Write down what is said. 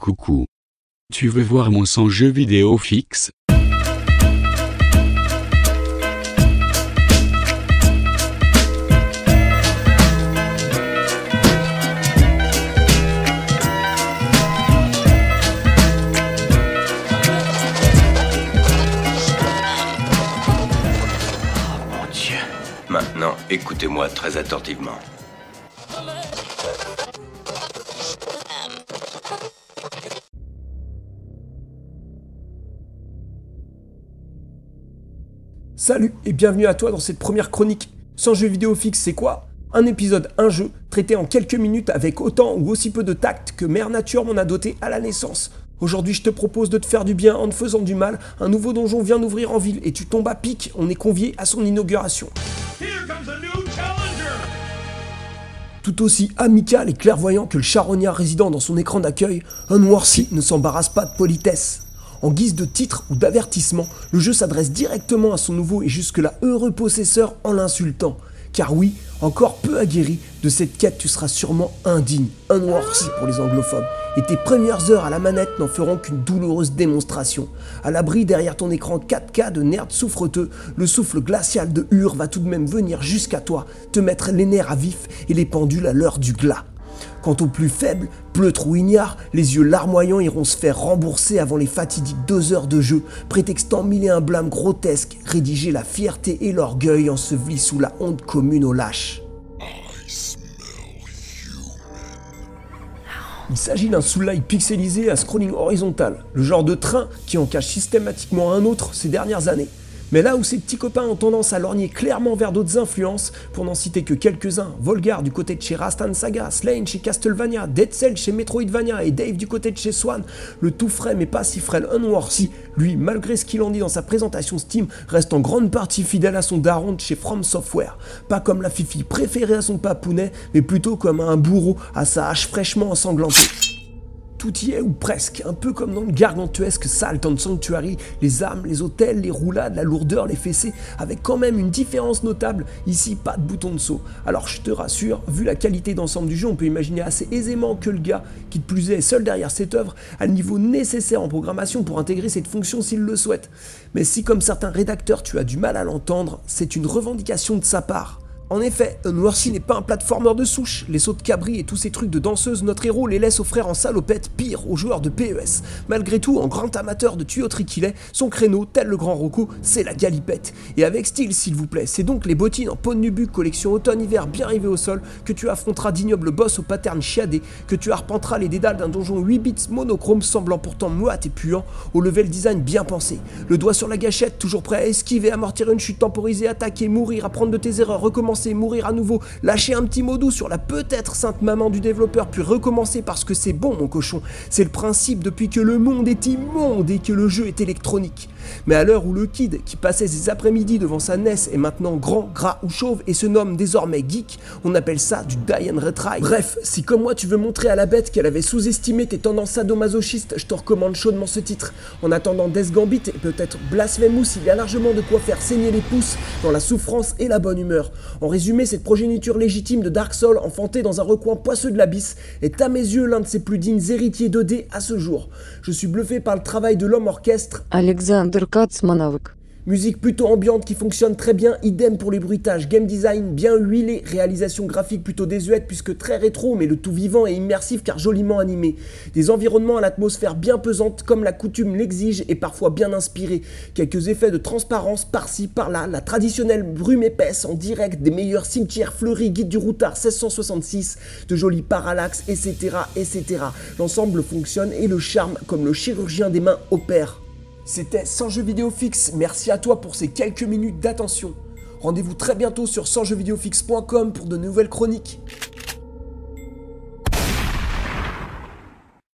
Coucou. Tu veux voir mon sans jeu vidéo fixe? Mon Dieu. Maintenant, écoutez-moi très attentivement. Salut et bienvenue à toi dans cette première chronique. Sans jeu vidéo fixe, c'est quoi? Un épisode, un jeu, traité en quelques minutes avec autant ou aussi peu de tact que Mère Nature m'en a doté à la naissance. Aujourd'hui, je te propose de te faire du bien en te faisant du mal. Un nouveau donjon vient d'ouvrir en ville et tu tombes à pic. On est convié à son inauguration. Tout aussi amical et clairvoyant que le charognard résident dans son écran d'accueil, un noirci ne s'embarrasse pas de politesse. En guise de titre ou d'avertissement, le jeu s'adresse directement à son nouveau et jusque-là heureux possesseur en l'insultant. Car oui, encore peu aguerri, de cette quête tu seras sûrement indigne, un noirci pour les anglophobes, et tes premières heures à la manette n'en feront qu'une douloureuse démonstration. À l'abri derrière ton écran 4K de nerds souffreteux, le souffle glacial de Ur va tout de même venir jusqu'à toi, te mettre les nerfs à vif et les pendules à l'heure du glas. Quant aux plus faibles, pleutres ou ignares, les yeux larmoyants iront se faire rembourser avant les fatidiques deux heures de jeu, prétextant mille et un blâme grotesque, rédiger la fierté et l'orgueil ensevelis sous la honte commune aux lâches. Il s'agit d'un soulail pixelisé à scrolling horizontal, le genre de train qui en cache systématiquement un autre ces dernières années. Mais là où ces petits copains ont tendance à lorgner clairement vers d'autres influences, pour n'en citer que quelques-uns, Volgar du côté de chez Rastan Saga, Slane chez Castlevania, Dead Cell chez Metroidvania et Dave du côté de chez Swan, le tout frais mais pas si frêle Unworthy, lui, malgré ce qu'il en dit dans sa présentation Steam, reste en grande partie fidèle à son daron de chez From Software. Pas comme la fifi préférée à son papounet, mais plutôt comme un bourreau à sa hache fraîchement ensanglantée. Tout y est ou presque, un peu comme dans le gargantuesque Salton Sanctuary, les armes, les hôtels, les roulades, la lourdeur, les fessées, avec quand même une différence notable, ici pas de bouton de saut. Alors je te rassure, vu la qualité d'ensemble du jeu, on peut imaginer assez aisément que le gars, qui de plus est seul derrière cette œuvre, a le niveau nécessaire en programmation pour intégrer cette fonction s'il le souhaite. Mais si comme certains rédacteurs tu as du mal à l'entendre, c'est une revendication de sa part. En effet, Unworthy n'est pas un platformer de souche. Les sauts de cabri et tous ces trucs de danseuse, notre héros les laisse offrir en salopette pire aux joueurs de PES. Malgré tout, en grand amateur de tuyauterie qu'il est, son créneau, tel le grand Rocco, c'est la galipette. Et avec style, s'il vous plaît, c'est donc les bottines en peau de nubuck collection automne-hiver bien rivées au sol que tu affronteras d'ignobles boss au pattern chiadé, que tu arpenteras les dédales d'un donjon 8 bits monochrome semblant pourtant moite et puant, au level design bien pensé. Le doigt sur la gâchette, toujours prêt à esquiver, amortir une chute temporisée, attaquer, mourir, apprendre de tes erreurs, recommencer mourir à nouveau, lâcher un petit mot doux sur la peut-être sainte maman du développeur, puis recommencer parce que c'est bon mon cochon. C'est le principe depuis que le monde est immonde et que le jeu est électronique. Mais à l'heure où le kid, qui passait ses après-midi devant sa NES, est maintenant grand, gras ou chauve et se nomme désormais geek, on appelle ça du die and retry. Bref, si comme moi tu veux montrer à la bête qu'elle avait sous-estimé tes tendances sadomasochistes, je te recommande chaudement ce titre. En attendant Death Gambit et peut-être Blasphemous, il y a largement de quoi faire saigner les pouces dans la souffrance et la bonne humeur. En résumé, cette progéniture légitime de Dark Soul, enfantée dans un recoin poisseux de l'abysse, est à mes yeux l'un de ses plus dignes héritiers 2D à ce jour. Je suis bluffé par le travail de l'homme orchestre Katzmanavik. Musique plutôt ambiante qui fonctionne très bien, idem pour les bruitages, game design bien huilé, réalisation graphique plutôt désuète puisque très rétro mais le tout vivant et immersif car joliment animé. Des environnements à l'atmosphère bien pesante comme la coutume l'exige et parfois bien inspiré. Quelques effets de transparence par-ci par-là, la traditionnelle brume épaisse en direct des meilleurs cimetières fleuris, guide du routard 1666, de jolis parallaxes, etc. etc. L'ensemble fonctionne et le charme comme le chirurgien des mains opère. C'était Sans jeu vidéo fixe, merci à toi pour ces quelques minutes d'attention. Rendez-vous très bientôt sur sansjeuxvideofixe.com pour de nouvelles chroniques.